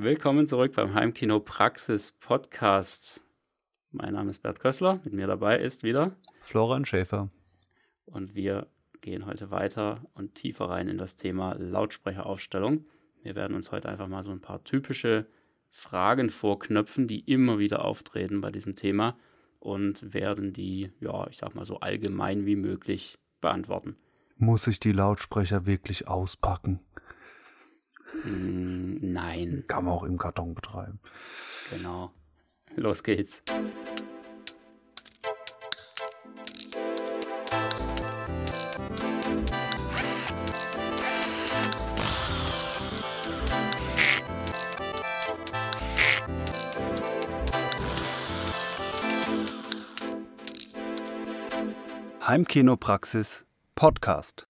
Willkommen zurück beim Heimkino Praxis Podcast. Mein Name ist Bert Kössler, mit mir dabei ist wieder Florian Schäfer. Und wir gehen heute weiter und tiefer rein in das Thema Lautsprecheraufstellung. Wir werden uns heute einfach mal so ein paar typische Fragen vorknöpfen, die immer wieder auftreten bei diesem Thema und werden die, ja, ich sag mal so allgemein wie möglich beantworten. Muss ich die Lautsprecher wirklich auspacken? Mm, nein. Kann man auch im Karton betreiben. Genau. Los geht's. Heimkinopraxis Podcast.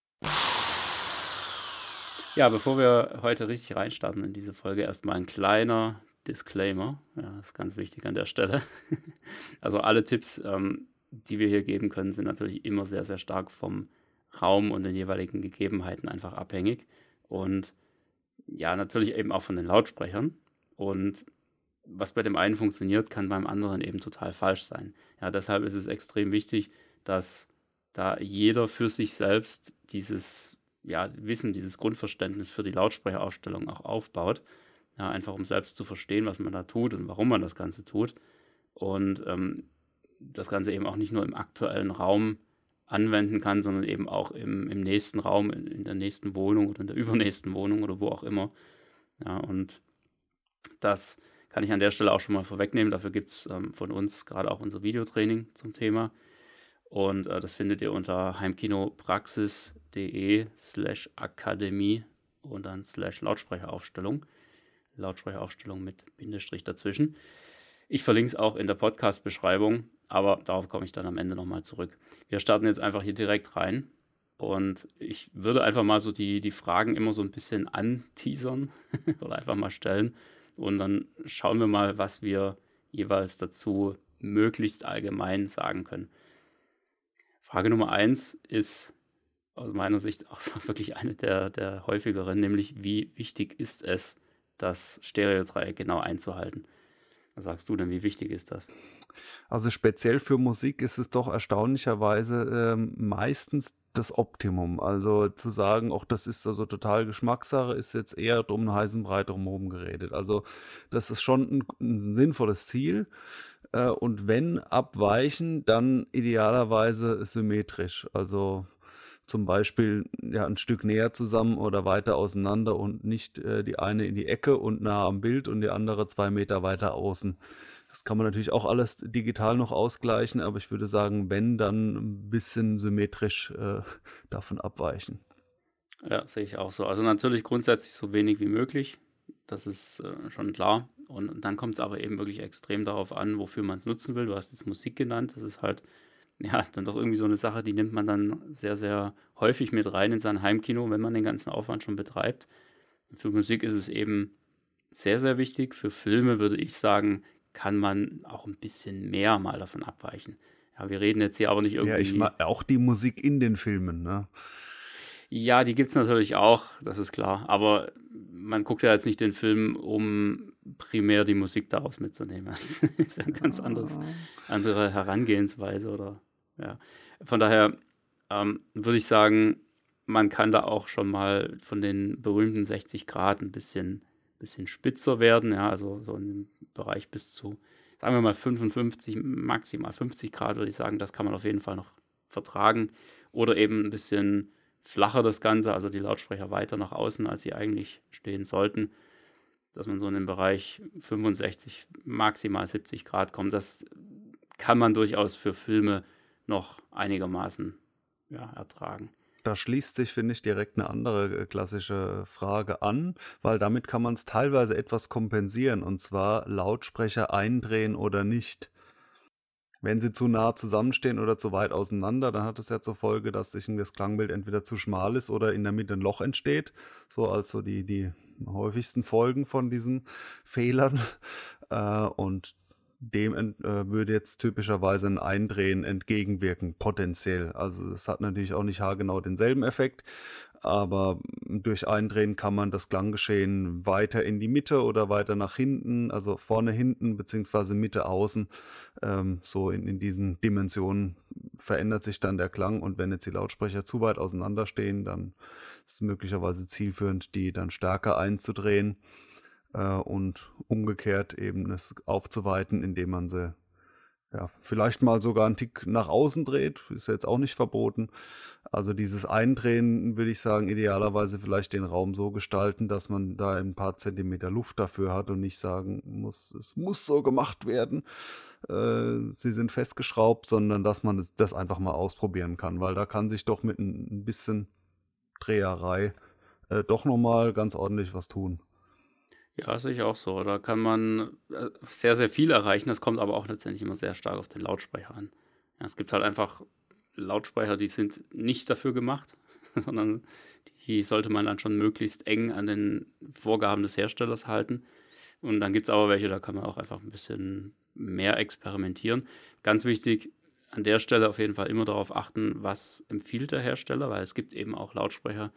Ja, bevor wir heute richtig reinstarten in diese Folge, erstmal ein kleiner Disclaimer. Ja, das ist ganz wichtig an der Stelle. Also alle Tipps, ähm, die wir hier geben können, sind natürlich immer sehr, sehr stark vom Raum und den jeweiligen Gegebenheiten einfach abhängig. Und ja, natürlich eben auch von den Lautsprechern. Und was bei dem einen funktioniert, kann beim anderen eben total falsch sein. Ja, deshalb ist es extrem wichtig, dass da jeder für sich selbst dieses ja, Wissen, dieses Grundverständnis für die Lautsprecheraufstellung auch aufbaut. Ja, einfach um selbst zu verstehen, was man da tut und warum man das Ganze tut. Und ähm, das Ganze eben auch nicht nur im aktuellen Raum anwenden kann, sondern eben auch im, im nächsten Raum, in, in, der nächsten Wohnung oder in der übernächsten Wohnung oder wo auch immer. Ja, und das kann ich an der Stelle auch schon mal vorwegnehmen. Dafür gibt es ähm, von uns gerade auch unser Videotraining zum Thema. Und äh, das findet ihr unter heimkinopraxis.de slash akademie und dann slash Lautsprecheraufstellung. Lautsprecheraufstellung mit Bindestrich dazwischen. Ich verlinke es auch in der Podcast-Beschreibung, aber darauf komme ich dann am Ende nochmal zurück. Wir starten jetzt einfach hier direkt rein. Und ich würde einfach mal so die, die Fragen immer so ein bisschen anteasern oder einfach mal stellen. Und dann schauen wir mal, was wir jeweils dazu möglichst allgemein sagen können. Frage Nummer eins ist aus meiner Sicht auch wirklich eine der, der häufigeren, nämlich wie wichtig ist es, das Stereodreieck genau einzuhalten? Was sagst du denn, wie wichtig ist das? Also speziell für Musik ist es doch erstaunlicherweise ähm, meistens das Optimum. Also zu sagen, auch das ist also total Geschmackssache, ist jetzt eher drum einen heißen Brei drumherum geredet. Also das ist schon ein, ein sinnvolles Ziel. Äh, und wenn abweichen, dann idealerweise symmetrisch. Also zum Beispiel ja, ein Stück näher zusammen oder weiter auseinander und nicht äh, die eine in die Ecke und nah am Bild und die andere zwei Meter weiter außen. Das kann man natürlich auch alles digital noch ausgleichen, aber ich würde sagen, wenn, dann ein bisschen symmetrisch äh, davon abweichen. Ja, sehe ich auch so. Also natürlich grundsätzlich so wenig wie möglich. Das ist äh, schon klar. Und, dann kommt es aber eben wirklich extrem darauf an, wofür man es nutzen will. Du hast jetzt Musik genannt. Das ist halt, ja, dann doch irgendwie so eine Sache, die nimmt man dann sehr, sehr häufig mit rein in sein Heimkino, wenn man den ganzen Aufwand schon betreibt. Für Musik ist es eben sehr, sehr wichtig. Für Filme würde ich sagen, kann man auch ein bisschen mehr mal davon abweichen. Ja, wir reden jetzt hier aber nicht irgendwie. Ja, ich mag auch die Musik in den Filmen, ne? Ja, die gibt es natürlich auch, das ist klar. Aber man guckt ja jetzt nicht den Film, um primär die Musik daraus mitzunehmen. Das ist ja eine ganz anderes, ah. andere Herangehensweise oder ja. Von daher ähm, würde ich sagen, man kann da auch schon mal von den berühmten 60 Grad ein bisschen, bisschen spitzer werden, ja, also so im Bereich bis zu, sagen wir mal 55, maximal 50 Grad, würde ich sagen, das kann man auf jeden Fall noch vertragen. Oder eben ein bisschen flacher das Ganze, also die Lautsprecher weiter nach außen, als sie eigentlich stehen sollten, dass man so in den Bereich 65, maximal 70 Grad kommt. Das kann man durchaus für Filme noch einigermaßen ja, ertragen. Da schließt sich, finde ich, direkt eine andere äh, klassische Frage an, weil damit kann man es teilweise etwas kompensieren, und zwar Lautsprecher eindrehen oder nicht. Wenn sie zu nah zusammenstehen oder zu weit auseinander, dann hat es ja zur Folge, dass sich das Klangbild entweder zu schmal ist oder in der Mitte ein Loch entsteht. So also die, die häufigsten Folgen von diesen Fehlern. Äh, und dem äh, würde jetzt typischerweise ein Eindrehen entgegenwirken, potenziell. Also es hat natürlich auch nicht haargenau denselben Effekt, aber durch Eindrehen kann man das Klanggeschehen weiter in die Mitte oder weiter nach hinten, also vorne hinten beziehungsweise Mitte außen, ähm, so in, in diesen Dimensionen verändert sich dann der Klang und wenn jetzt die Lautsprecher zu weit auseinander stehen, dann ist es möglicherweise zielführend, die dann stärker einzudrehen äh, und umgekehrt eben es aufzuweiten, indem man sie ja, vielleicht mal sogar einen Tick nach außen dreht, ist jetzt auch nicht verboten. Also dieses Eindrehen würde ich sagen, idealerweise vielleicht den Raum so gestalten, dass man da ein paar Zentimeter Luft dafür hat und nicht sagen muss, es muss so gemacht werden, äh, sie sind festgeschraubt, sondern dass man das, das, einfach mal ausprobieren kann, weil da kann sich doch mit ein, bisschen Dreherei äh, doch nochmal ganz ordentlich was tun. Ja, sehe ich auch so. Da kann man äh, sehr, sehr viel erreichen. Das kommt aber auch letztendlich immer sehr stark auf den Lautsprecher an. Ja, es gibt halt einfach Lautsprecher, die sind nicht dafür gemacht, sondern die sollte man dann schon möglichst eng an den Vorgaben des Herstellers halten. Und dann gibt es aber welche, da kann man auch einfach ein bisschen mehr experimentieren. Ganz wichtig, an der Stelle auf jeden Fall immer darauf achten, was empfiehlt der Hersteller, weil es gibt eben auch Lautsprecher,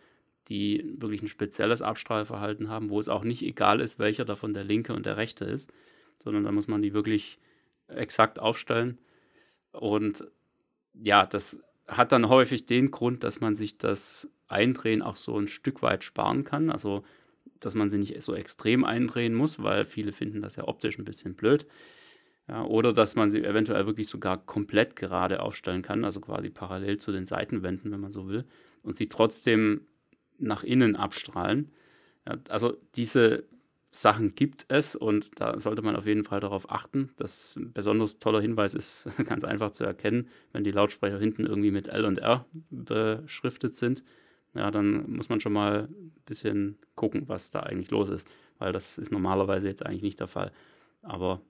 die wirklich ein spezielles Abstrahlverhalten haben, wo es auch nicht egal ist, welcher davon der linke und der rechte ist, sondern da muss man die wirklich exakt aufstellen. Und ja, das hat dann häufig den Grund, dass man sich das Eindrehen auch so ein Stück weit sparen kann. Also, dass man sie nicht so extrem eindrehen muss, weil viele finden das ja optisch ein bisschen blöd. Ja, oder dass man sie eventuell wirklich sogar komplett gerade aufstellen kann, also quasi parallel zu den Seitenwänden, wenn man so will, und sie trotzdem nach innen abstrahlen. Ja, also diese Sachen gibt es und da sollte man auf jeden Fall darauf achten. Das besonders toller Hinweis ist ganz einfach zu erkennen, wenn die Lautsprecher hinten irgendwie mit L und R beschriftet sind. Ja, dann muss man schon mal ein bisschen gucken, was da eigentlich los ist, weil das ist normalerweise jetzt eigentlich nicht der Fall. Aber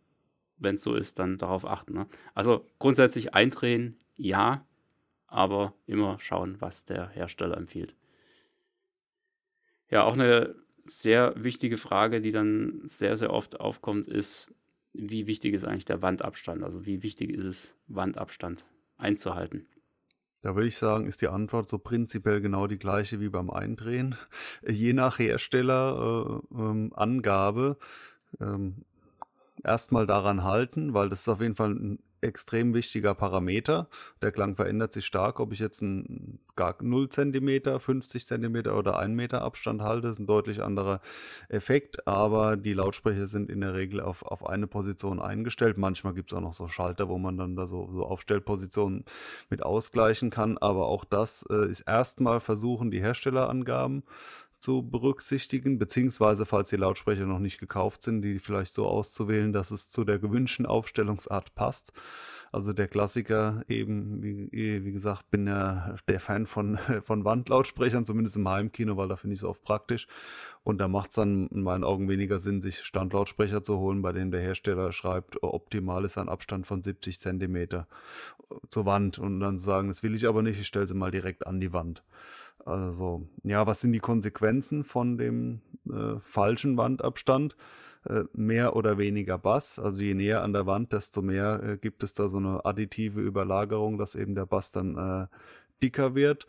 wenn es so ist, dann darauf achten. Ne? Also grundsätzlich eindrehen, ja, aber immer schauen, was der Hersteller empfiehlt. Ja, auch eine sehr wichtige Frage, die dann sehr, sehr oft aufkommt, ist, wie wichtig ist eigentlich der Wandabstand? Also wie wichtig ist es, Wandabstand einzuhalten? Da würde ich sagen, ist die Antwort so prinzipiell genau die gleiche wie beim Eindrehen. Je nach Herstellerangabe äh, ähm, ähm, erstmal daran halten, weil das ist auf jeden Fall ein extrem wichtiger Parameter. Der Klang verändert sich stark, ob ich jetzt ein gar 0 cm, 50 cm oder 1 Meter Abstand halte, ist ein deutlich anderer Effekt, aber die Lautsprecher sind in der Regel auf, auf eine Position eingestellt. Manchmal gibt es auch noch so Schalter, wo man dann da so, so Aufstellpositionen mit ausgleichen kann, aber auch das äh, ist erstmal versuchen, die Herstellerangaben zu berücksichtigen, beziehungsweise falls die Lautsprecher noch nicht gekauft sind, die vielleicht so auszuwählen, dass es zu der gewünschten Aufstellungsart passt. Also der Klassiker eben, wie, wie gesagt, bin ja der Fan von, von Wandlautsprechern, zumindest im Heimkino, weil da finde ich es oft praktisch. Und da macht es dann in meinen Augen weniger Sinn, sich Standlautsprecher zu holen, bei denen der Hersteller schreibt, optimal ist ein Abstand von 70 Zentimeter zur Wand. Und dann sagen, das will ich aber nicht, ich stelle sie mal direkt an die Wand. Also, ja, was sind die Konsequenzen von dem äh, falschen Wandabstand? Äh, mehr oder weniger Bass. Also je näher an der Wand, desto mehr äh, gibt es da so eine additive Überlagerung, dass eben der Bass dann äh, dicker wird.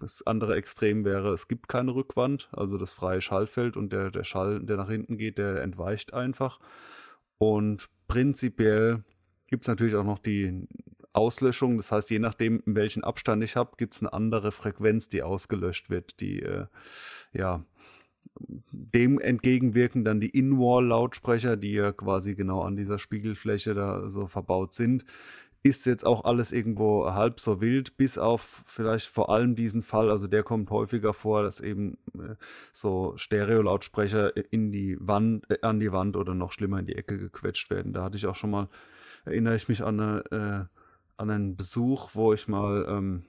Das andere Extrem wäre, es gibt keine Rückwand, also das freie Schallfeld und der, der Schall, der nach hinten geht, der entweicht einfach. Und prinzipiell gibt es natürlich auch noch die Auslöschung. Das heißt, je nachdem, in welchen Abstand ich habe, gibt es eine andere Frequenz, die ausgelöscht wird, die äh, ja dem entgegenwirken dann die In-Wall-Lautsprecher, die ja quasi genau an dieser Spiegelfläche da so verbaut sind. Ist jetzt auch alles irgendwo halb so wild, bis auf vielleicht vor allem diesen Fall, also der kommt häufiger vor, dass eben äh, so Stereo-Lautsprecher in die Wand, äh, an die Wand oder noch schlimmer in die Ecke gequetscht werden. Da hatte ich auch schon mal, erinnere ich mich an eine äh, an einen Besuch, wo ich mal ähm,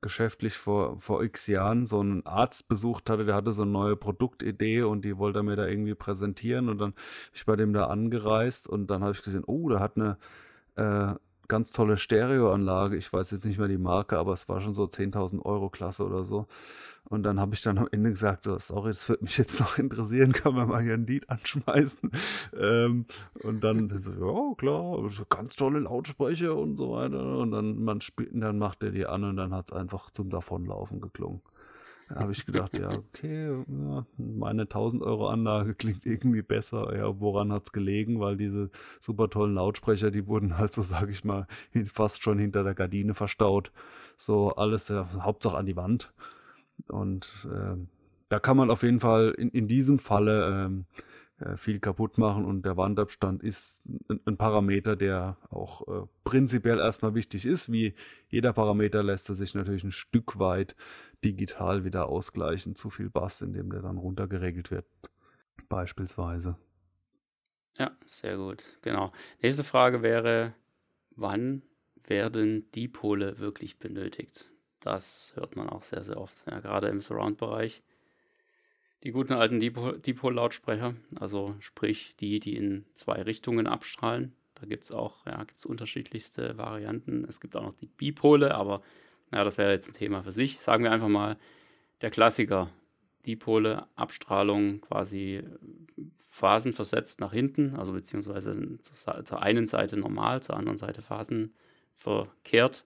geschäftlich vor, vor x Jahren so einen Arzt besucht hatte, der hatte so eine neue Produktidee und die wollte er mir da irgendwie präsentieren und dann bin ich bei dem da angereist und dann habe ich gesehen, oh, der hat eine äh, ganz tolle Stereoanlage. Ich weiß jetzt nicht mehr die Marke, aber es war schon so 10.000 Euro Klasse oder so. Und dann habe ich dann am Ende gesagt, so, sorry, das würde mich jetzt noch interessieren, kann man mal hier ein Lied anschmeißen. Ähm, und dann so, ja, klar, ganz tolle Lautsprecher und so weiter. Und dann, man spielt, dann macht er die an und dann hat es einfach zum Davonlaufen geklungen. Da habe ich gedacht, ja, okay, meine 1000 Euro Anlage klingt irgendwie besser. Ja, woran hat es gelegen? Weil diese super tollen Lautsprecher, die wurden halt so, sage ich mal, fast schon hinter der Gardine verstaut. So alles, ja, Hauptsache an die Wand. Und äh, da kann man auf jeden Fall in, in diesem Falle ähm, äh, viel kaputt machen und der Wandabstand ist ein, ein Parameter, der auch äh, prinzipiell erstmal wichtig ist. Wie jeder Parameter lässt er sich natürlich ein Stück weit digital wieder ausgleichen. Zu viel Bass, indem der dann runtergeregelt wird, beispielsweise. Ja, sehr gut. Genau. Nächste Frage wäre, wann werden Dipole wirklich benötigt? Das hört man auch sehr, sehr oft, ja, gerade im Surround-Bereich. Die guten alten Dipol-Lautsprecher, also sprich die, die in zwei Richtungen abstrahlen. Da gibt es auch ja, gibt's unterschiedlichste Varianten. Es gibt auch noch die Bipole, aber ja, das wäre jetzt ein Thema für sich. Sagen wir einfach mal der Klassiker. Dipole, Abstrahlung quasi phasenversetzt nach hinten, also beziehungsweise zur, zur einen Seite normal, zur anderen Seite phasenverkehrt,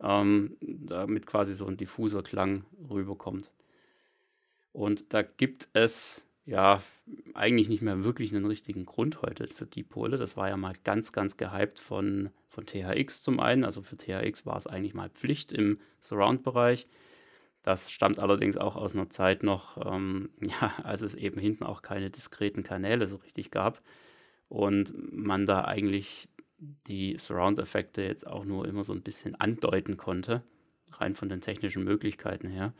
ähm, damit quasi so ein diffuser Klang rüberkommt. Und da gibt es ja eigentlich nicht mehr wirklich einen richtigen Grund heute für Dipole. Das war ja mal ganz, ganz gehypt von, von THX zum einen. Also für THX war es eigentlich mal Pflicht im Surround-Bereich. Das stammt allerdings auch aus einer Zeit noch, ähm, ja, als es eben hinten auch keine diskreten Kanäle so richtig gab und man da eigentlich die Surround-Effekte jetzt auch nur immer so ein bisschen andeuten konnte, rein von den technischen Möglichkeiten her.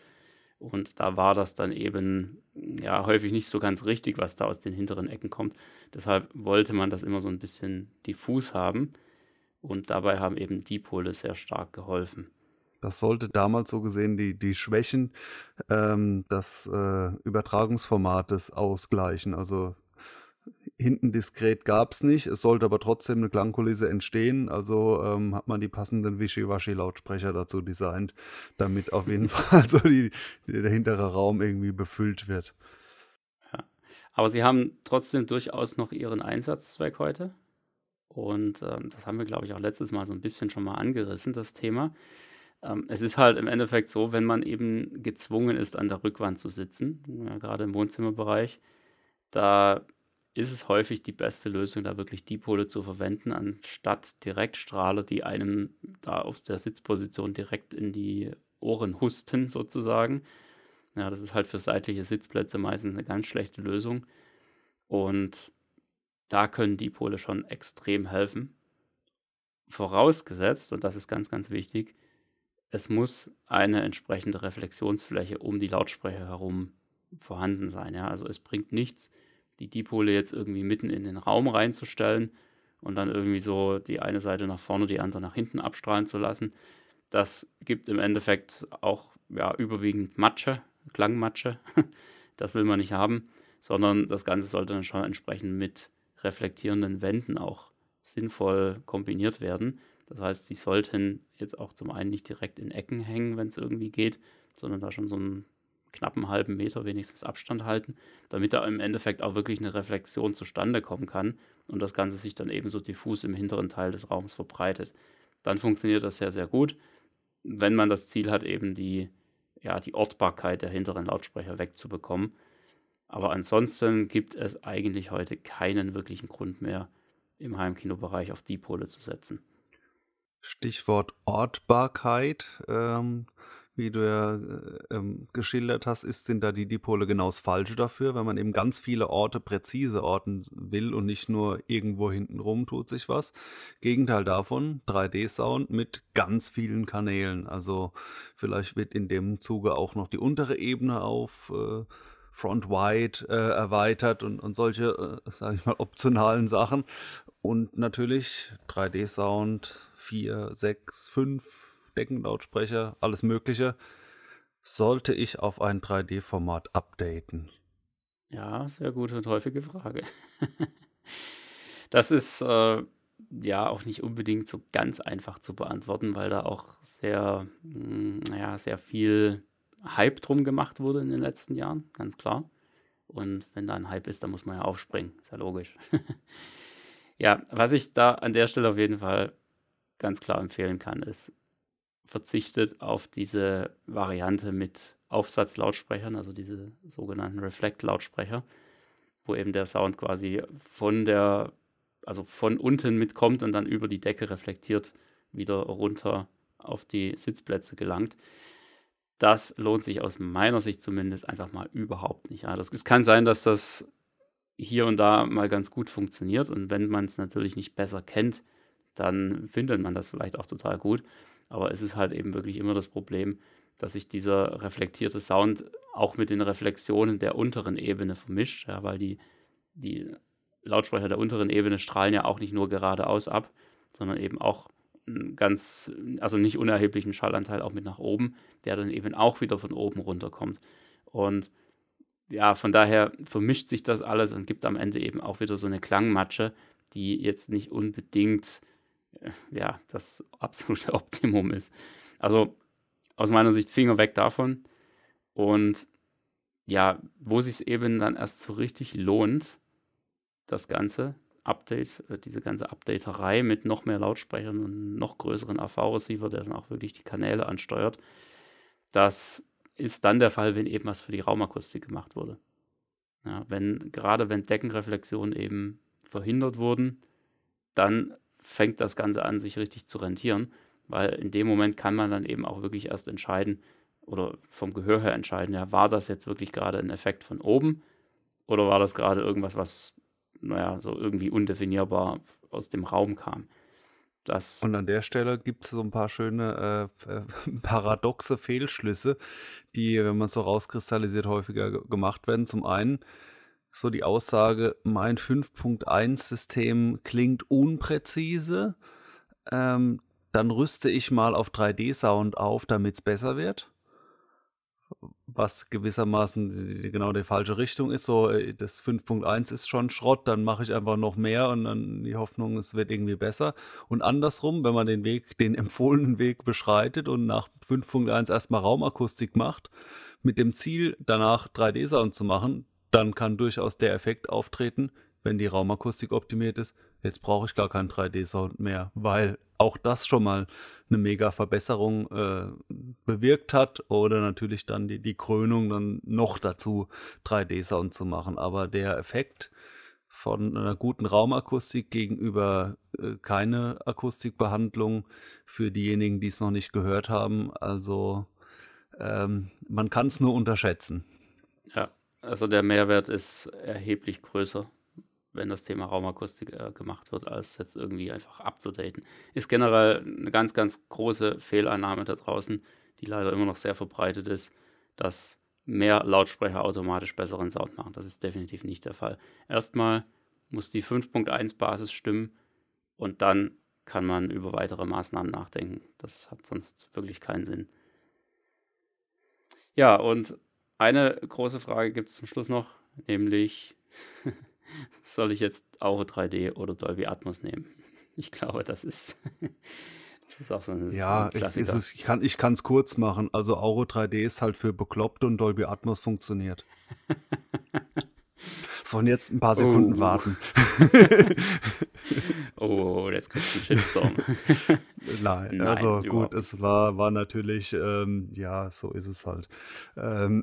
Und da war das dann eben ja häufig nicht so ganz richtig, was da aus den hinteren Ecken kommt. Deshalb wollte man das immer so ein bisschen diffus haben. Und dabei haben eben Dipole sehr stark geholfen. Das sollte damals so gesehen die, die Schwächen ähm, des äh, Übertragungsformates ausgleichen. Also hinten diskret gab es nicht. Es sollte aber trotzdem eine Klangkulisse entstehen. Also ähm, hat man die passenden Wischiwaschi-Lautsprecher dazu designt, damit auf jeden Fall so die, der hintere Raum irgendwie befüllt wird. Ja. Aber sie haben trotzdem durchaus noch ihren Einsatzzweck heute. Und ähm, das haben wir, glaube ich, auch letztes Mal so ein bisschen schon mal angerissen, das Thema. Ähm, es ist halt im Endeffekt so, wenn man eben gezwungen ist, an der Rückwand zu sitzen, ja, gerade im Wohnzimmerbereich, da ist es häufig die beste Lösung, da wirklich Dipole zu verwenden, anstatt Direktstrahler, die einem da aus der Sitzposition direkt in die Ohren husten, sozusagen. Ja, das ist halt für seitliche Sitzplätze meistens eine ganz schlechte Lösung. Und da können Dipole schon extrem helfen. Vorausgesetzt, und das ist ganz, ganz wichtig, es muss eine entsprechende Reflexionsfläche um die Lautsprecher herum vorhanden sein. Ja? Also es bringt nichts, die Dipole jetzt irgendwie mitten in den Raum reinzustellen und dann irgendwie so die eine Seite nach vorne, die andere nach hinten abstrahlen zu lassen. Das gibt im Endeffekt auch ja, überwiegend Matsche, Klangmatsche. das will man nicht haben, sondern das Ganze sollte dann schon entsprechend mit reflektierenden Wänden auch sinnvoll kombiniert werden. Das heißt, sie sollten jetzt auch zum einen nicht direkt in Ecken hängen, wenn es irgendwie geht, sondern da schon so ein knappen halben Meter wenigstens Abstand halten, damit da im Endeffekt auch wirklich eine Reflexion zustande kommen kann und das Ganze sich dann eben so diffus im hinteren Teil des Raums verbreitet. Dann funktioniert das sehr, sehr gut, wenn man das Ziel hat, eben die, ja, die Ortbarkeit der hinteren Lautsprecher wegzubekommen. Aber ansonsten gibt es eigentlich heute keinen wirklichen Grund mehr, im Heimkinobereich auf Dipole zu setzen. Stichwort Ortbarkeit. Ähm, wie du ja äh, ähm, geschildert hast, ist, sind da die Dipole genau das Falsche dafür, wenn man eben ganz viele Orte präzise orten will und nicht nur irgendwo hinten rum tut sich was. Gegenteil davon, 3D-Sound mit ganz vielen Kanälen. Also vielleicht wird in dem Zuge auch noch die untere Ebene auf äh, Front Wide äh, erweitert und, und solche, äh, sage ich mal, optionalen Sachen. Und natürlich 3D-Sound 4, 6, 5 Deckenlautsprecher, alles Mögliche, sollte ich auf ein 3D-Format updaten? Ja, sehr gute und häufige Frage. das ist äh, ja auch nicht unbedingt so ganz einfach zu beantworten, weil da auch sehr, mh, hm, ja, sehr viel Hype drum gemacht wurde in den letzten Jahren, ganz klar. Und wenn da ein Hype ist, dann muss man ja aufspringen, ist ja logisch. ja, was ich da an der Stelle auf jeden Fall ganz klar empfehlen kann, ist, verzichtet auf diese Variante mit Aufsatzlautsprechern, also diese sogenannten Reflect-Lautsprecher, wo eben der Sound quasi von der, also von unten mitkommt und dann über die Decke reflektiert wieder runter auf die Sitzplätze gelangt. Das lohnt sich aus meiner Sicht zumindest einfach mal überhaupt nicht. Ja, das, es kann sein, dass das hier und da mal ganz gut funktioniert und wenn man es natürlich nicht besser kennt, dann findet man das vielleicht auch total gut. Aber es ist halt eben wirklich immer das Problem, dass sich dieser reflektierte Sound auch mit den Reflexionen der unteren Ebene vermischt, ja, weil die, die Lautsprecher der unteren Ebene strahlen ja auch nicht nur geradeaus ab, sondern eben auch einen ganz, also nicht unerheblichen Schallanteil auch mit nach oben, der dann eben auch wieder von oben runterkommt. Und ja, von daher vermischt sich das alles und gibt am Ende eben auch wieder so eine Klangmatsche, die jetzt nicht unbedingt ja, das absolute Optimum ist. Also aus meiner Sicht Finger weg davon. Und ja, wo sich es eben dann erst so richtig lohnt, das Ganze, Update, äh, diese ganze Updaterei mit noch mehr Lautsprechern und noch größeren AV-Receiver, der dann auch wirklich die Kanäle ansteuert, das ist dann der Fall, wenn eben was für die Raumakustik gemacht wurde. Ja, wenn, gerade wenn Deckenreflexionen eben verhindert wurden, dann fängt das Ganze an, sich richtig zu rentieren, weil in dem Moment kann man dann eben auch wirklich erst entscheiden oder vom Gehör her entscheiden, ja, war das jetzt wirklich gerade ein Effekt von oben oder war das gerade irgendwas, was, naja, so irgendwie undefinierbar aus dem Raum kam. Das und an der Stelle gibt es so ein paar schöne äh, paradoxe Fehlschlüsse, die, wenn man so rauskristallisiert, häufiger gemacht werden. Zum einen so die Aussage, mein 5.1-System klingt unpräzise, ähm, dann rüste ich mal auf 3D-Sound auf, damit es besser wird. Was gewissermaßen genau die falsche Richtung ist. So, äh, das 5.1 ist schon Schrott, dann mache ich einfach noch mehr und dann die Hoffnung, es wird irgendwie besser. Und andersrum, wenn man den Weg, den empfohlenen Weg beschreitet und nach 5.1 erstmal Raumakustik macht, mit dem Ziel, danach 3D-Sound zu machen, dann kann durchaus der Effekt auftreten, wenn die Raumakustik optimiert ist. Jetzt brauche ich gar keinen 3D-Sound mehr, weil auch das schon mal eine mega Verbesserung äh, bewirkt hat oder natürlich dann die, die Krönung dann noch dazu 3D-Sound zu machen. Aber der Effekt von einer guten Raumakustik gegenüber äh, keine Akustikbehandlung für diejenigen, die es noch nicht gehört haben, also ähm, man kann es nur unterschätzen. Also der Mehrwert ist erheblich größer, wenn das Thema Raumakustik äh, gemacht wird, als jetzt irgendwie einfach abzudaten. Ist generell eine ganz, ganz große Fehlannahme da draußen, die leider immer noch sehr verbreitet ist, dass mehr Lautsprecher automatisch besseren Sound machen. Das ist definitiv nicht der Fall. Erstmal muss die 5.1 Basis stimmen und dann kann man über weitere Maßnahmen nachdenken. Das hat sonst wirklich keinen Sinn. Ja, und eine große Frage gibt es zum Schluss noch, nämlich soll ich jetzt Auro 3D oder Dolby Atmos nehmen? Ich glaube, das ist, das ist auch so ein, ja, so ein Klassiker. Es, ich kann es kurz machen. Also Auro 3D ist halt für Bekloppte und Dolby Atmos funktioniert. Sollen jetzt ein paar Sekunden oh. warten. oh, jetzt kriegst du einen Shitstorm. Nein, Nein, also gut, es war, war natürlich, ähm, ja, so ist es halt. Ähm,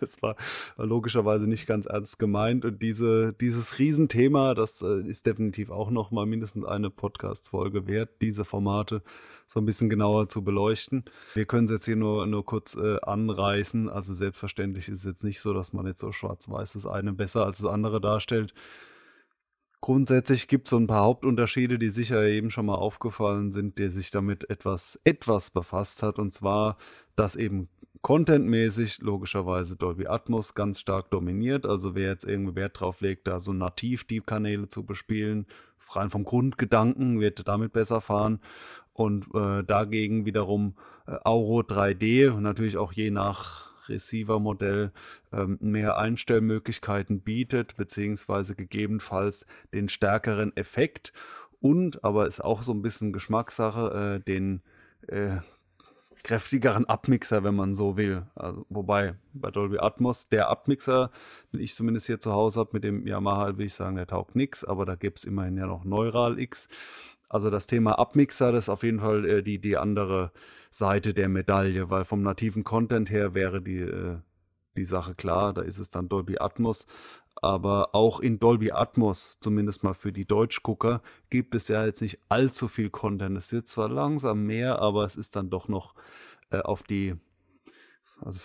es war logischerweise nicht ganz ernst gemeint und diese, dieses Riesenthema, das äh, ist definitiv auch noch mal mindestens eine Podcast-Folge wert, diese Formate so ein bisschen genauer zu beleuchten. Wir können es jetzt hier nur, nur kurz äh, anreißen. Also selbstverständlich ist es jetzt nicht so, dass man jetzt so schwarz-weiß das eine besser als das andere darstellt. Grundsätzlich gibt es so ein paar Hauptunterschiede, die sicher eben schon mal aufgefallen sind, der sich damit etwas, etwas befasst hat. Und zwar, dass eben contentmäßig logischerweise Dolby Atmos ganz stark dominiert. Also wer jetzt irgendwie Wert drauf legt, da so nativ die Kanäle zu bespielen, rein vom Grundgedanken, wird damit besser fahren und äh, dagegen wiederum äh, Auro 3D und natürlich auch je nach Receiver-Modell ähm, mehr Einstellmöglichkeiten bietet, beziehungsweise gegebenenfalls den stärkeren Effekt und, aber ist auch so ein bisschen Geschmackssache, äh, den äh, kräftigeren Abmixer, wenn man so will. Also, wobei bei Dolby Atmos der Abmixer, den ich zumindest hier zu Hause habe, mit dem Yamaha, will ich sagen, der taugt nix, aber da gibt es immerhin ja noch Neural X. Also das Thema Abmixer, das ist auf jeden Fall äh, die, die andere Seite der Medaille, weil vom nativen Content her wäre die, äh, die Sache klar, da ist es dann Dolby Atmos. Aber auch in Dolby Atmos, zumindest mal für die Deutschgucker, gibt es ja jetzt nicht allzu viel Content. Es wird zwar langsam mehr, aber es ist dann doch noch äh, auf die also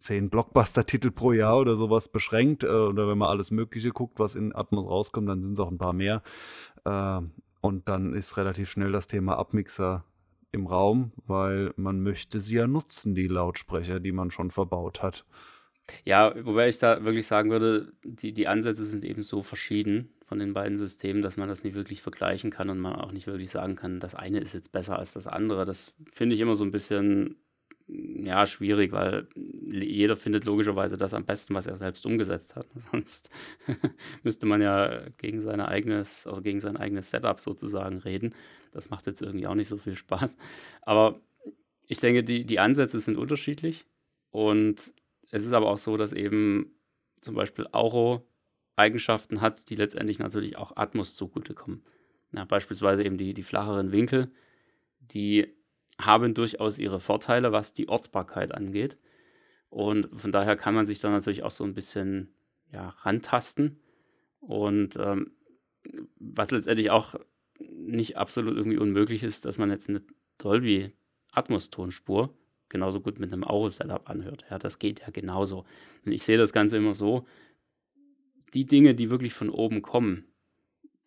zehn Blockbuster-Titel pro Jahr oder sowas beschränkt. Äh, oder wenn man alles Mögliche guckt, was in Atmos rauskommt, dann sind es auch ein paar mehr. Und dann ist relativ schnell das Thema Abmixer im Raum, weil man möchte sie ja nutzen, die Lautsprecher, die man schon verbaut hat. Ja, wobei ich da wirklich sagen würde, die, die Ansätze sind eben so verschieden von den beiden Systemen, dass man das nicht wirklich vergleichen kann und man auch nicht wirklich sagen kann, das eine ist jetzt besser als das andere. Das finde ich immer so ein bisschen ja, schwierig, weil jeder findet logischerweise das am besten, was er selbst umgesetzt hat. Sonst müsste man ja gegen, seine eigenes, also gegen sein eigenes Setup sozusagen reden. Das macht jetzt irgendwie auch nicht so viel Spaß. Aber ich denke, die, die Ansätze sind unterschiedlich. Und es ist aber auch so, dass eben zum Beispiel Auro Eigenschaften hat, die letztendlich natürlich auch Atmos zugutekommen. Ja, beispielsweise eben die, die flacheren Winkel, die haben durchaus ihre Vorteile, was die Ortbarkeit angeht. Und von daher kann man sich dann natürlich auch so ein bisschen ja, rantasten. Und ähm, was letztendlich auch nicht absolut irgendwie unmöglich ist, dass man jetzt eine Dolby Atmos Tonspur genauso gut mit einem Auro-Setup anhört. Ja, das geht ja genauso. Und ich sehe das Ganze immer so, die Dinge, die wirklich von oben kommen,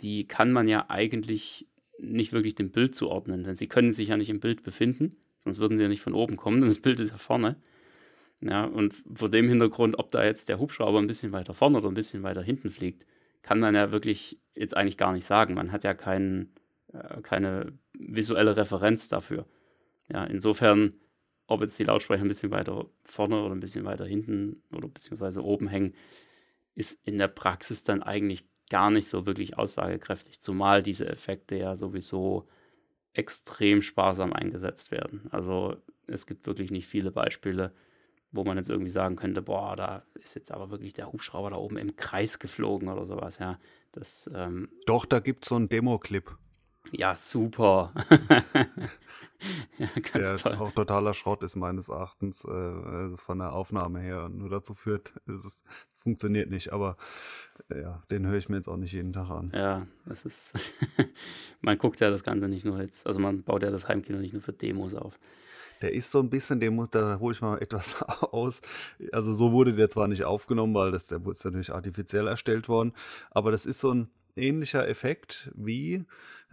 die kann man ja eigentlich nicht wirklich dem Bild zuordnen, denn sie können sich ja nicht im Bild befinden, sonst würden sie ja nicht von oben kommen, denn das Bild ist ja vorne. Ja, und vor dem Hintergrund, ob da jetzt der Hubschrauber ein bisschen weiter vorne oder ein bisschen weiter hinten fliegt, kann man ja wirklich jetzt eigentlich gar nicht sagen. Man hat ja kein, äh, keine visuelle Referenz dafür. Ja, insofern, ob jetzt die Lautsprecher ein bisschen weiter vorne oder ein bisschen weiter hinten oder beziehungsweise oben hängen, ist in der Praxis dann eigentlich gar nicht so wirklich aussagekräftig, zumal diese Effekte ja sowieso extrem sparsam eingesetzt werden. Also es gibt wirklich nicht viele Beispiele, wo man jetzt irgendwie sagen könnte, boah, da ist jetzt aber wirklich der Hubschrauber da oben im Kreis geflogen oder sowas, ja. Das, ähm, Doch, da gibt es so einen Demo-Clip. Ja, super. ja, ganz der toll. auch totaler Schrott ist meines Erachtens äh, äh, von der Aufnahme her nur dazu führt, es ist, funktioniert nicht, aber äh, ja, den höre ich mir jetzt auch nicht jeden Tag an. Ja, das ist, man guckt ja das Ganze nicht nur jetzt, also man baut ja das Heimkino nicht nur für Demos auf. Der ist so ein bisschen, den muss, da hole ich mal etwas aus. Also so wurde der zwar nicht aufgenommen, weil das, der ist natürlich artifiziell erstellt worden, aber das ist so ein ähnlicher Effekt wie,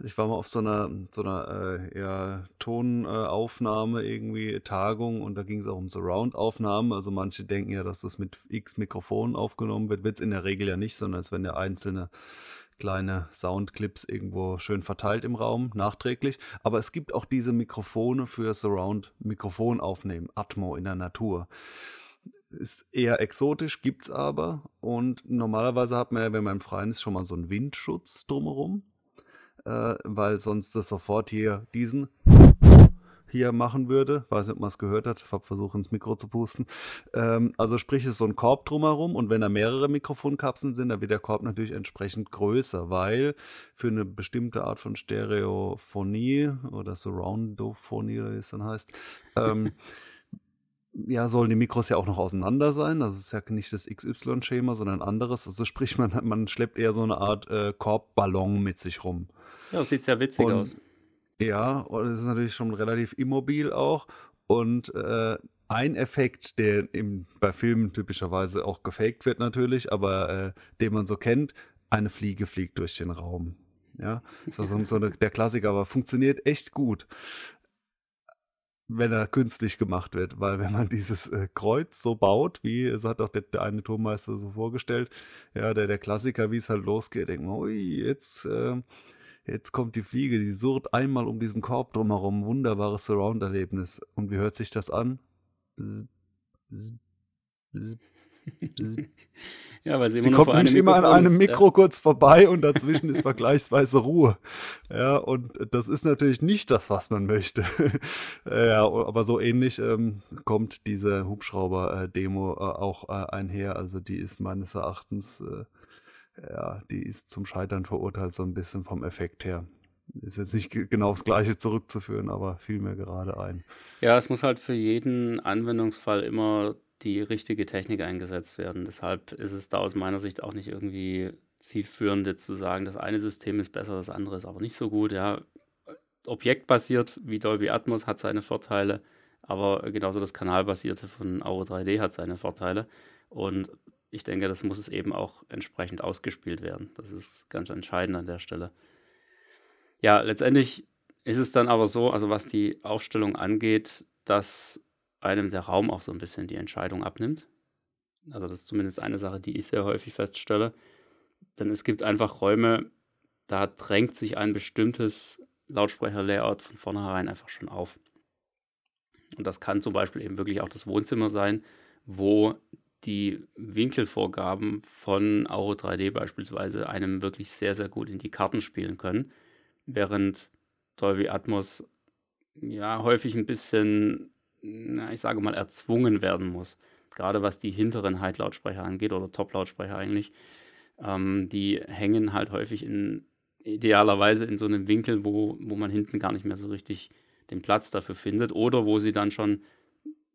ich war mal auf so einer, so einer äh, ja, Tonaufnahme, irgendwie Tagung und da ging es auch um Surround-Aufnahmen. Also manche denken ja, dass das mit X Mikrofonen aufgenommen wird. Wird es in der Regel ja nicht, sondern es werden ja einzelne kleine Soundclips irgendwo schön verteilt im Raum, nachträglich. Aber es gibt auch diese Mikrofone für Surround-Mikrofon aufnehmen, Atmo in der Natur. Ist eher exotisch, gibt's aber. Und normalerweise hat man ja, wenn man im Freien ist, schon mal so einen Windschutz drumherum äh, weil sonst das sofort hier diesen hier machen würde. Weiß nicht, ob man es gehört hat. Ich habe versucht, ins Mikro zu pusten. Ähm, also sprich, es ist so ein Korb drumherum und wenn da mehrere Mikrofonkapseln sind, dann wird der Korb natürlich entsprechend größer, weil für eine bestimmte Art von Stereophonie oder Surroundophonie, oder wie es dann heißt, ähm, ja, sollen die Mikros ja auch noch auseinander sein. Das ist ja nicht das XY-Schema, sondern anderes. Also sprich, man, man schleppt eher so eine Art äh, Korbballon mit sich rum. Ja, das sieht sehr witzig und, aus. Ja, und es ist natürlich schon relativ immobil auch. Und äh, ein Effekt, der im, bei Filmen typischerweise auch gefaked wird natürlich, aber äh, den man so kennt, eine Fliege fliegt durch den Raum. Ja, ist also so eine, der Klassiker, aber funktioniert echt gut, wenn er künstlich gemacht wird, weil wenn man dieses äh, Kreuz so baut, wie es hat auch der, der, eine Turmmeister so vorgestellt, ja, der, der Klassiker, wie es halt losgeht, denkt man, ui, jetzt äh, Jetzt kommt die Fliege, die surrt einmal um diesen Korb drumherum. Wunderbares Surround-Erlebnis. Und wie hört sich das an? Bzz, bzz, bzz. Ja, weil sie, sie kommt nämlich immer an einem Mikro ja. kurz vorbei und dazwischen ist vergleichsweise Ruhe. Ja, und das ist natürlich nicht das, was man möchte. ja, aber so ähnlich ähm, kommt diese Hubschrauber-Demo äh, auch äh, einher. Also die ist meines Erachtens, äh, ja, die ist zum Scheitern verurteilt, so ein bisschen vom Effekt her. Ist jetzt nicht genau aufs Gleiche zurückzuführen, aber fiel mir gerade ein. Ja, es muss halt für jeden Anwendungsfall immer die richtige Technik eingesetzt werden. Deshalb ist es da aus meiner Sicht auch nicht irgendwie zielführend, jetzt zu sagen, das eine System ist besser, das andere ist aber nicht so gut. Ja, objektbasiert wie Dolby Atmos hat seine Vorteile, aber genauso das kanalbasierte von Auro 3D hat seine Vorteile. Und ich denke, das muss es eben auch entsprechend ausgespielt werden. Das ist ganz entscheidend an der Stelle. Ja, letztendlich ist es dann aber so, also was die Aufstellung angeht, dass einem der Raum auch so ein bisschen die Entscheidung abnimmt. Also das ist zumindest eine Sache, die ich sehr häufig feststelle. Denn es gibt einfach Räume, da drängt sich ein bestimmtes Lautsprecher-Layout von vornherein einfach schon auf. Und das kann zum Beispiel eben wirklich auch das Wohnzimmer sein, wo die Winkelvorgaben von Auro 3D beispielsweise einem wirklich sehr, sehr gut in die Karten spielen können, während Dolby Atmos ja häufig ein bisschen na, ich sage mal, erzwungen werden muss. Gerade was die hinteren High-Lautsprecher angeht oder Top-Lautsprecher eigentlich. Ähm, die hängen halt häufig in idealerweise in so einem Winkel, wo, wo man hinten gar nicht mehr so richtig den Platz dafür findet oder wo sie dann schon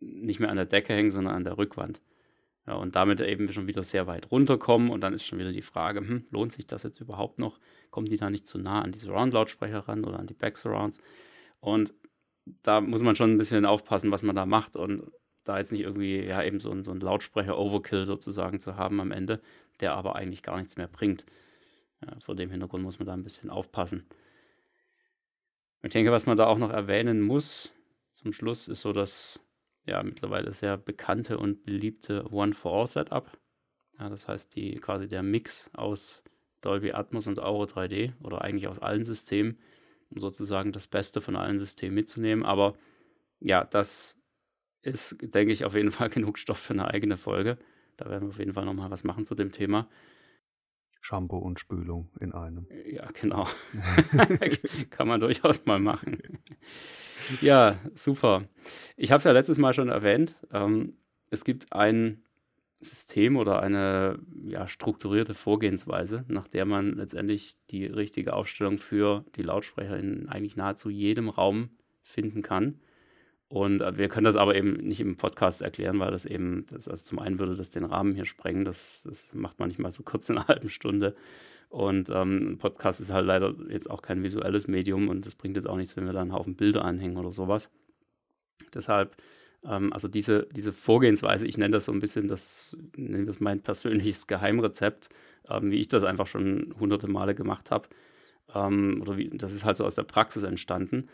nicht mehr an der Decke hängen, sondern an der Rückwand. Ja, und damit eben schon wieder sehr weit runterkommen und dann ist schon wieder die Frage, hm, lohnt sich das jetzt überhaupt noch? Kommen die da nicht zu nah an die Surround-Lautsprecher ran oder an die Back-Surrounds? Und da muss man schon ein bisschen aufpassen, was man da macht und da jetzt nicht irgendwie ja eben so ein, so ein Lautsprecher-Overkill sozusagen zu haben am Ende, der aber eigentlich gar nichts mehr bringt. Ja, vor dem Hintergrund muss man da ein bisschen aufpassen. Ich denke, was man da auch noch erwähnen muss zum Schluss, ist so das ja mittlerweile sehr bekannte und beliebte One-for-All-Setup. Ja, das heißt, die quasi der Mix aus Dolby Atmos und Auro 3D oder eigentlich aus allen Systemen um sozusagen das Beste von allen Systemen mitzunehmen. Aber ja, das ist, denke ich, auf jeden Fall genug Stoff für eine eigene Folge. Da werden wir auf jeden Fall nochmal was machen zu dem Thema. Shampoo und Spülung in einem. Ja, genau. Kann man durchaus mal machen. ja, super. Ich habe es ja letztes Mal schon erwähnt. Ähm, es gibt ein System oder eine ja, strukturierte Vorgehensweise, nach der man letztendlich die richtige Aufstellung für die Lautsprecher in eigentlich nahezu jedem Raum finden kann. Und äh, wir können das aber eben nicht im Podcast erklären, weil das eben, das, also zum einen würde das den Rahmen hier sprengen, das, das macht man nicht mal so kurz in einer halben Stunde. Und ähm, ein Podcast ist halt leider jetzt auch kein visuelles Medium und das bringt jetzt auch nichts, wenn wir da einen Haufen Bilder anhängen oder sowas. Deshalb ähm, also diese, diese Vorgehensweise, ich nenne das so ein bisschen das, nenne das mein persönliches Geheimrezept, ähm, wie ich das einfach schon hunderte Male gemacht habe. Ähm, oder wie, das ist halt so aus der Praxis entstanden.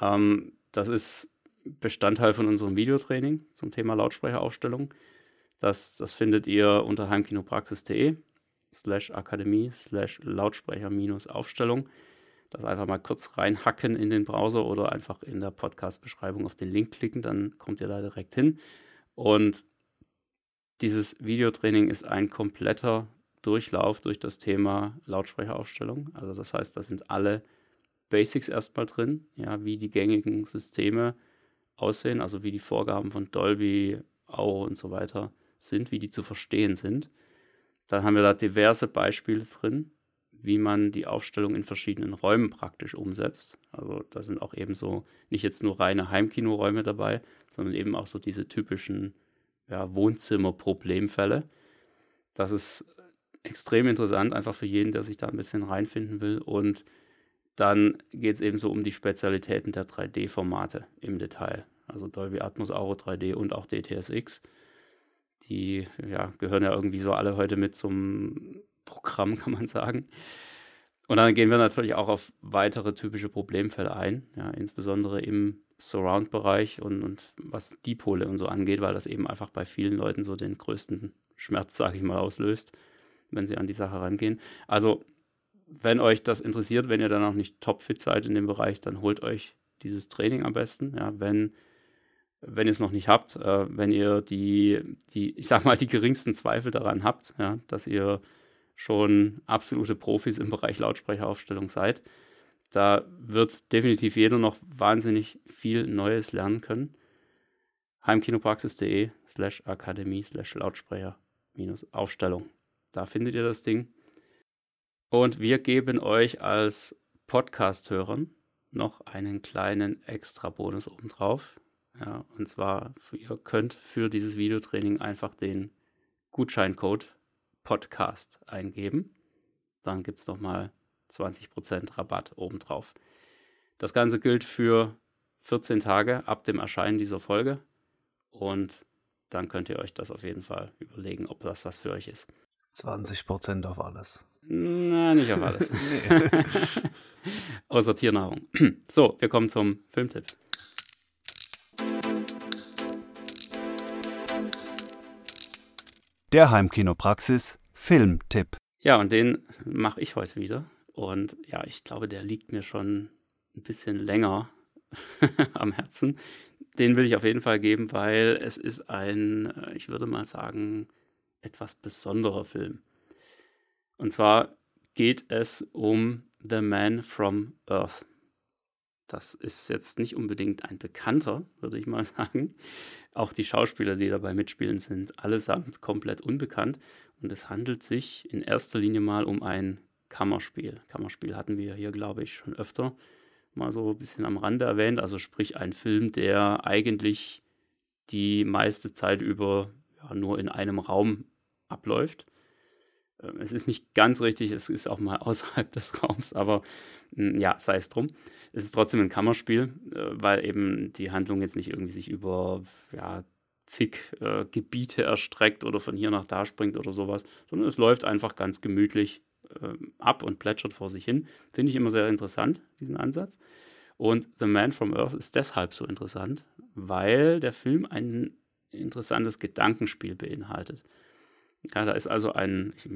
Ähm, das ist Bestandteil von unserem Videotraining zum Thema Lautsprecheraufstellung. Das, das findet ihr unter heimkinopraxis.de slash akademie slash Lautsprecher-Aufstellung das einfach mal kurz reinhacken in den Browser oder einfach in der Podcast-Beschreibung auf den Link klicken, dann kommt ihr da direkt hin. Und dieses Videotraining ist ein kompletter Durchlauf durch das Thema Lautsprecheraufstellung. Also das heißt, da sind alle Basics erstmal drin, ja, wie die gängigen Systeme aussehen, also wie die Vorgaben von Dolby, Auro und so weiter sind, wie die zu verstehen sind. Dann haben wir da diverse Beispiele drin, wie man die Aufstellung in verschiedenen Räumen praktisch umsetzt. Also da sind auch eben so nicht jetzt nur reine Heimkinoräume dabei, sondern eben auch so diese typischen ja, Wohnzimmer-Problemfälle. Das ist extrem interessant, einfach für jeden, der sich da ein bisschen reinfinden will. Und dann geht es eben so um die Spezialitäten der 3D-Formate im Detail. Also Dolby Atmos, Auro 3D und auch DTSX. Die ja, gehören ja irgendwie so alle heute mit zum Programm, kann man sagen. Und dann gehen wir natürlich auch auf weitere typische Problemfälle ein, ja, insbesondere im Surround-Bereich und, und was Dipole und so angeht, weil das eben einfach bei vielen Leuten so den größten Schmerz, sage ich mal, auslöst, wenn sie an die Sache rangehen. Also, wenn euch das interessiert, wenn ihr dann noch nicht topfit seid in dem Bereich, dann holt euch dieses Training am besten. Ja, wenn wenn ihr es noch nicht habt, äh, wenn ihr die, die, ich sag mal, die geringsten Zweifel daran habt, ja, dass ihr schon absolute Profis im Bereich Lautsprecheraufstellung seid, da wird definitiv jeder noch wahnsinnig viel Neues lernen können. Heimkinopraxis.de slash Akademie slash Lautsprecher minus Aufstellung. Da findet ihr das Ding. Und wir geben euch als Podcast-Hörern noch einen kleinen Extra-Bonus obendrauf. Ja, und zwar, ihr könnt für dieses Videotraining einfach den Gutscheincode Podcast eingeben. Dann gibt es nochmal 20% Rabatt obendrauf. Das Ganze gilt für 14 Tage ab dem Erscheinen dieser Folge. Und dann könnt ihr euch das auf jeden Fall überlegen, ob das was für euch ist. 20% auf alles. Na, nicht auf alles. Außer Tiernahrung. So, wir kommen zum Filmtipp. Der Heimkinopraxis Filmtipp. Ja, und den mache ich heute wieder. Und ja, ich glaube, der liegt mir schon ein bisschen länger am Herzen. Den will ich auf jeden Fall geben, weil es ist ein, äh, ich würde mal sagen, etwas besonderer Film. Und zwar geht es um The Man from Earth. Das ist jetzt nicht unbedingt ein bekannter, würde ich mal sagen. Auch die Schauspieler, die dabei mitspielen, sind allesamt komplett unbekannt. Und es handelt sich in erster Linie mal um ein Kammerspiel. Kammerspiel hatten wir hier, glaube ich, schon öfter mal so ein bisschen am Rande erwähnt. Also sprich ein Film, der eigentlich die meiste Zeit über nur in einem Raum abläuft. Ähm, es ist nicht ganz richtig, es ist auch mal außerhalb des Raums, aber hm, ja, sei es drum. Es ist trotzdem ein Kammerspiel, äh, weil eben die Handlung jetzt nicht irgendwie sich über ja, zig äh, Gebiete erstreckt oder von hier nach da springt oder sowas, sondern es läuft einfach ganz gemütlich äh, ab und plätschert vor sich hin. Finde ich immer sehr interessant, diesen Ansatz. Und The Man from Earth ist deshalb so interessant, weil der Film ein interessantes Gedankenspiel beinhaltet. Ja, da ist also ein, ich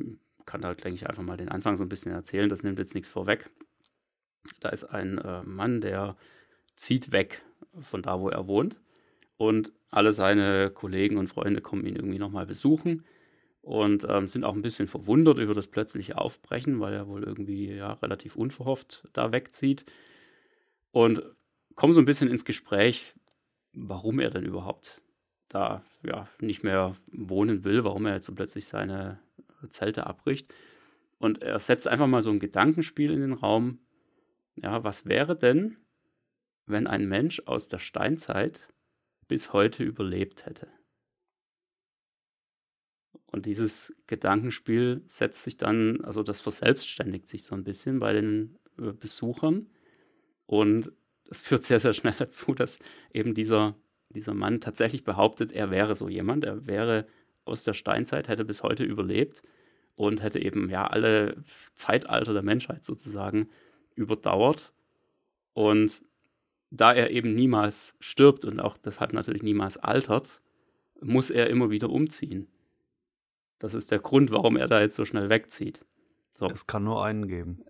kann da, denke ich, einfach mal den Anfang so ein bisschen erzählen, das nimmt jetzt nichts vorweg. Da ist ein äh, Mann, der zieht weg von da, wo er wohnt. Und alle seine Kollegen und Freunde kommen ihn irgendwie nochmal besuchen und ähm, sind auch ein bisschen verwundert über das plötzliche Aufbrechen, weil er wohl irgendwie ja, relativ unverhofft da wegzieht. Und kommen so ein bisschen ins Gespräch, warum er denn überhaupt da ja, nicht mehr wohnen will, warum er jetzt so plötzlich seine Zelte abbricht. Und er setzt einfach mal so ein Gedankenspiel in den Raum. Ja, was wäre denn, wenn ein Mensch aus der Steinzeit bis heute überlebt hätte? Und dieses Gedankenspiel setzt sich dann, also das verselbstständigt sich so ein bisschen bei den äh, Besuchern. Und es führt sehr, sehr schnell dazu, dass eben dieser dieser Mann tatsächlich behauptet, er wäre so jemand, er wäre aus der Steinzeit, hätte bis heute überlebt und hätte eben ja alle Zeitalter der Menschheit sozusagen überdauert. Und da er eben niemals stirbt und auch deshalb natürlich niemals altert, muss er immer wieder umziehen. Das ist der Grund, warum er da jetzt so schnell wegzieht. So. Es kann nur einen geben.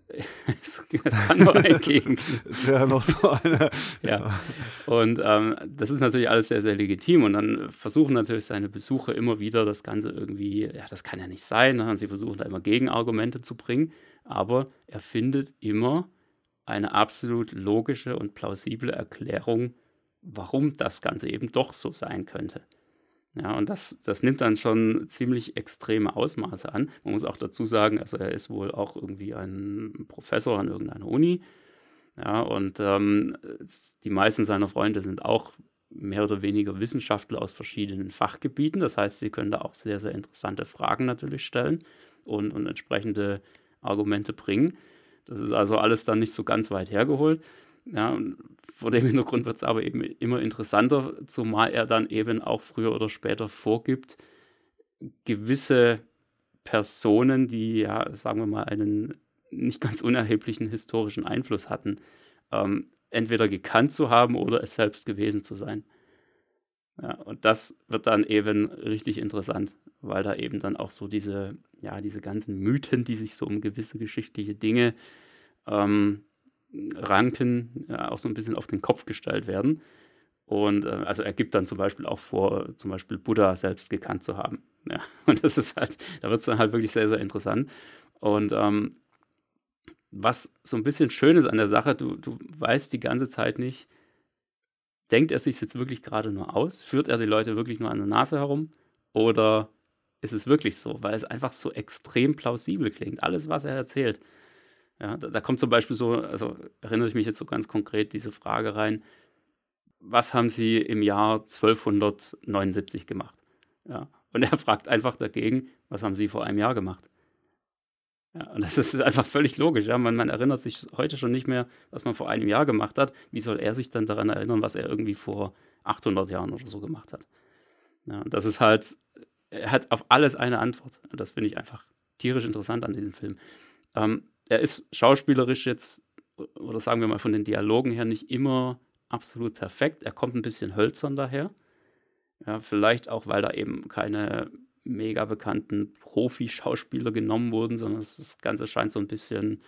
es, es, kann nur einen geben. es wäre noch so eine. ja. Und ähm, das ist natürlich alles sehr, sehr legitim. Und dann versuchen natürlich seine Besucher immer wieder das Ganze irgendwie, ja, das kann ja nicht sein. Und sie versuchen da immer Gegenargumente zu bringen. Aber er findet immer eine absolut logische und plausible Erklärung, warum das Ganze eben doch so sein könnte. Ja, und das, das nimmt dann schon ziemlich extreme Ausmaße an. Man muss auch dazu sagen, also er ist wohl auch irgendwie ein Professor an irgendeiner Uni. Ja, und ähm, die meisten seiner Freunde sind auch mehr oder weniger Wissenschaftler aus verschiedenen Fachgebieten. Das heißt, sie können da auch sehr, sehr interessante Fragen natürlich stellen und, und entsprechende Argumente bringen. Das ist also alles dann nicht so ganz weit hergeholt. Ja, vor dem Hintergrund wird es aber eben immer interessanter, zumal er dann eben auch früher oder später vorgibt, gewisse Personen, die ja, sagen wir mal, einen nicht ganz unerheblichen historischen Einfluss hatten, ähm, entweder gekannt zu haben oder es selbst gewesen zu sein. Ja, und das wird dann eben richtig interessant, weil da eben dann auch so diese, ja, diese ganzen Mythen, die sich so um gewisse geschichtliche Dinge ähm, ranken, ja, auch so ein bisschen auf den Kopf gestellt werden. Und äh, also er gibt dann zum Beispiel auch vor, zum Beispiel Buddha selbst gekannt zu haben. Ja, und das ist halt, da wird es dann halt wirklich sehr, sehr interessant. Und ähm, was so ein bisschen schön ist an der Sache, du, du weißt die ganze Zeit nicht, denkt er sich jetzt wirklich gerade nur aus? Führt er die Leute wirklich nur an der Nase herum? Oder ist es wirklich so? Weil es einfach so extrem plausibel klingt. Alles, was er erzählt. Ja, da, da kommt zum Beispiel so, also erinnere ich mich jetzt so ganz konkret diese Frage rein, was haben Sie im Jahr 1279 gemacht? Ja, und er fragt einfach dagegen, was haben Sie vor einem Jahr gemacht? Ja, und das ist einfach völlig logisch. Ja? Man, man, erinnert sich heute schon nicht mehr, was man vor einem Jahr gemacht hat. Wie soll er sich dann daran erinnern, was er irgendwie vor 800 Jahren oder so gemacht hat? Ja, und das ist halt, er hat auf alles eine Antwort. Und das finde ich einfach tierisch interessant an diesem Film. Ähm, er ist schauspielerisch jetzt, oder sagen wir mal von den Dialogen her, nicht immer absolut perfekt. Er kommt ein bisschen hölzern daher. Ja, vielleicht auch, weil da eben keine mega bekannten Profi-Schauspieler genommen wurden, sondern das Ganze scheint so ein bisschen,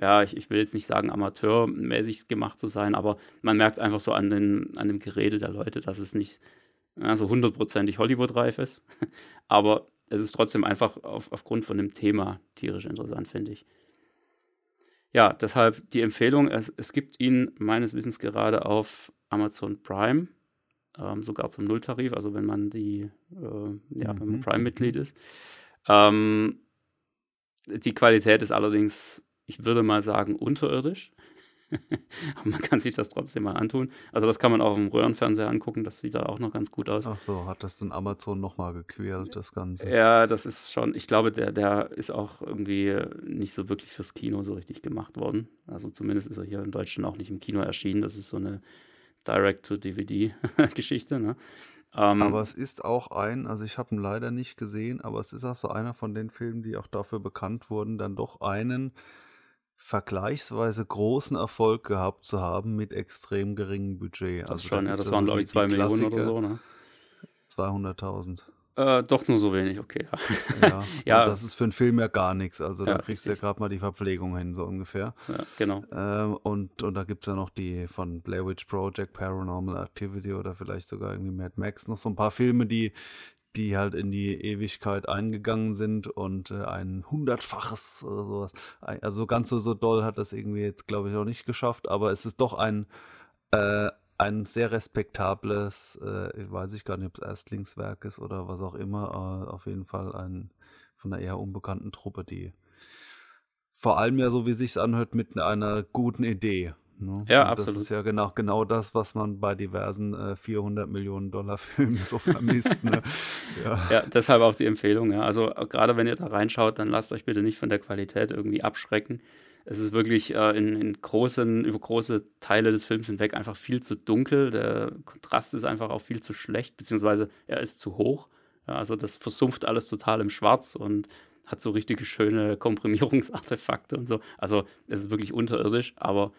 ja, ich, ich will jetzt nicht sagen amateurmäßig gemacht zu sein, aber man merkt einfach so an, den, an dem Gerede der Leute, dass es nicht so hundertprozentig Hollywood-reif ist. aber es ist trotzdem einfach auf, aufgrund von dem Thema tierisch interessant, finde ich. Ja, deshalb die Empfehlung, es, es gibt ihn meines Wissens gerade auf Amazon Prime ähm, sogar zum Nulltarif, also wenn man die, äh, ja, mhm. Prime-Mitglied ist. Ähm, die Qualität ist allerdings, ich würde mal sagen, unterirdisch. Aber man kann sich das trotzdem mal antun. Also das kann man auch im Röhrenfernseher angucken, das sieht da auch noch ganz gut aus. Ach so, hat das dann Amazon nochmal gequält, das Ganze? Ja, das ist schon, ich glaube, der, der ist auch irgendwie nicht so wirklich fürs Kino so richtig gemacht worden. Also zumindest ist er hier in Deutschland auch nicht im Kino erschienen. Das ist so eine Direct-to-DVD-Geschichte. Ne? Ähm, aber es ist auch ein, also ich habe ihn leider nicht gesehen, aber es ist auch so einer von den Filmen, die auch dafür bekannt wurden, dann doch einen vergleichsweise großen Erfolg gehabt zu haben mit extrem geringem Budget. Das also schon, ja, das waren glaube ich zwei Millionen oder so, ne? 200.000. Äh, doch nur so wenig, okay. Ja, ja. das ist für einen Film ja gar nichts. Also ja, da kriegst du ja gerade mal die Verpflegung hin, so ungefähr. Ja, genau. Ähm, und, und da gibt es ja noch die von Blair Witch Project, Paranormal Activity oder vielleicht sogar irgendwie Mad Max, noch so ein paar Filme, die, die halt in die Ewigkeit eingegangen sind und äh, ein hundertfaches oder sowas. Also ganz so, so doll hat das irgendwie jetzt, glaube ich, auch nicht geschafft, aber es ist doch ein, äh, ein sehr respektables, äh, weiß ich gar nicht, ob es Erstlingswerk ist oder was auch immer, äh, auf jeden Fall ein von einer eher unbekannten Truppe, die vor allem ja so wie sich's anhört mit einer guten Idee. Ne? Ja, Und absolut. Das ist ja genau, genau das, was man bei diversen äh, 400 Millionen Dollar Filmen so vermisst. ne? ja. ja. deshalb auch die Empfehlung. Ja. Also gerade wenn ihr da reinschaut, dann lasst euch bitte nicht von der Qualität irgendwie abschrecken es ist wirklich äh, in, in, großen, über große Teile des Films hinweg einfach viel zu dunkel. Der Kontrast ist einfach auch viel zu schlecht, beziehungsweise er ist zu hoch. Ja, also das versumpft alles total im Schwarz und hat so richtige schöne Komprimierungsartefakte und so. Also es ist wirklich unterirdisch, aber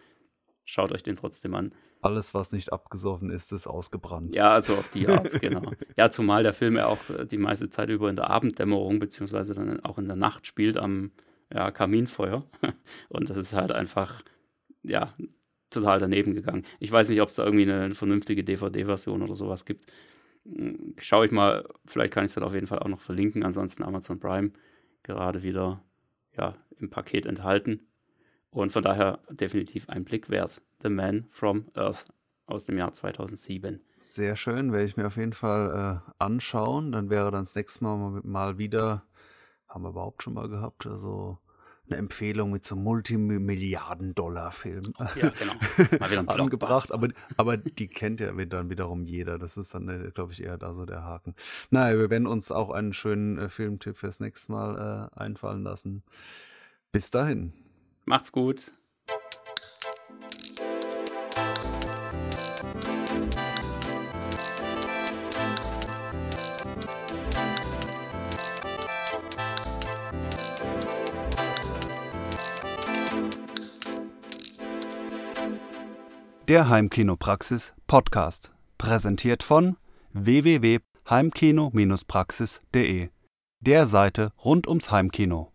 schaut euch den trotzdem an. Alles, was nicht abgesoffen ist, ist ausgebrannt. Ja, also auf die Art, genau. Ja, zumal der Film ja auch äh, die meiste Zeit über in der Abenddämmerung, beziehungsweise dann auch in der Nacht spielt, am ja, Kaminfeuer. Und das ist halt einfach, ja, total daneben gegangen. Ich weiß nicht, ob es da irgendwie eine, eine vernünftige DVD-Version oder sowas gibt. Hm, Schaue ich mal, vielleicht kann ich es dann auf jeden Fall auch noch verlinken. Ansonsten Amazon Prime gerade wieder ja, im Paket enthalten. Und von daher definitiv ein Blick wert. The Man from Earth aus dem Jahr 2007. Sehr schön, werde ich mir auf jeden Fall äh, anschauen. Dann wäre dann das nächste Mal mal wieder haben wir überhaupt schon mal gehabt, also eine Empfehlung mit so Multimilliarden-Dollar-Film ja, genau. Mal wieder ein angebracht, aber, aber die kennt ja dann wiederum jeder. Das ist dann, äh, glaube ich, eher da so der Haken. Naja, wir werden uns auch einen schönen äh, Filmtipp fürs nächste Mal äh, einfallen lassen. Bis dahin. Macht's gut. Der Heimkinopraxis Podcast, präsentiert von www.heimkino-praxis.de, der Seite rund ums Heimkino.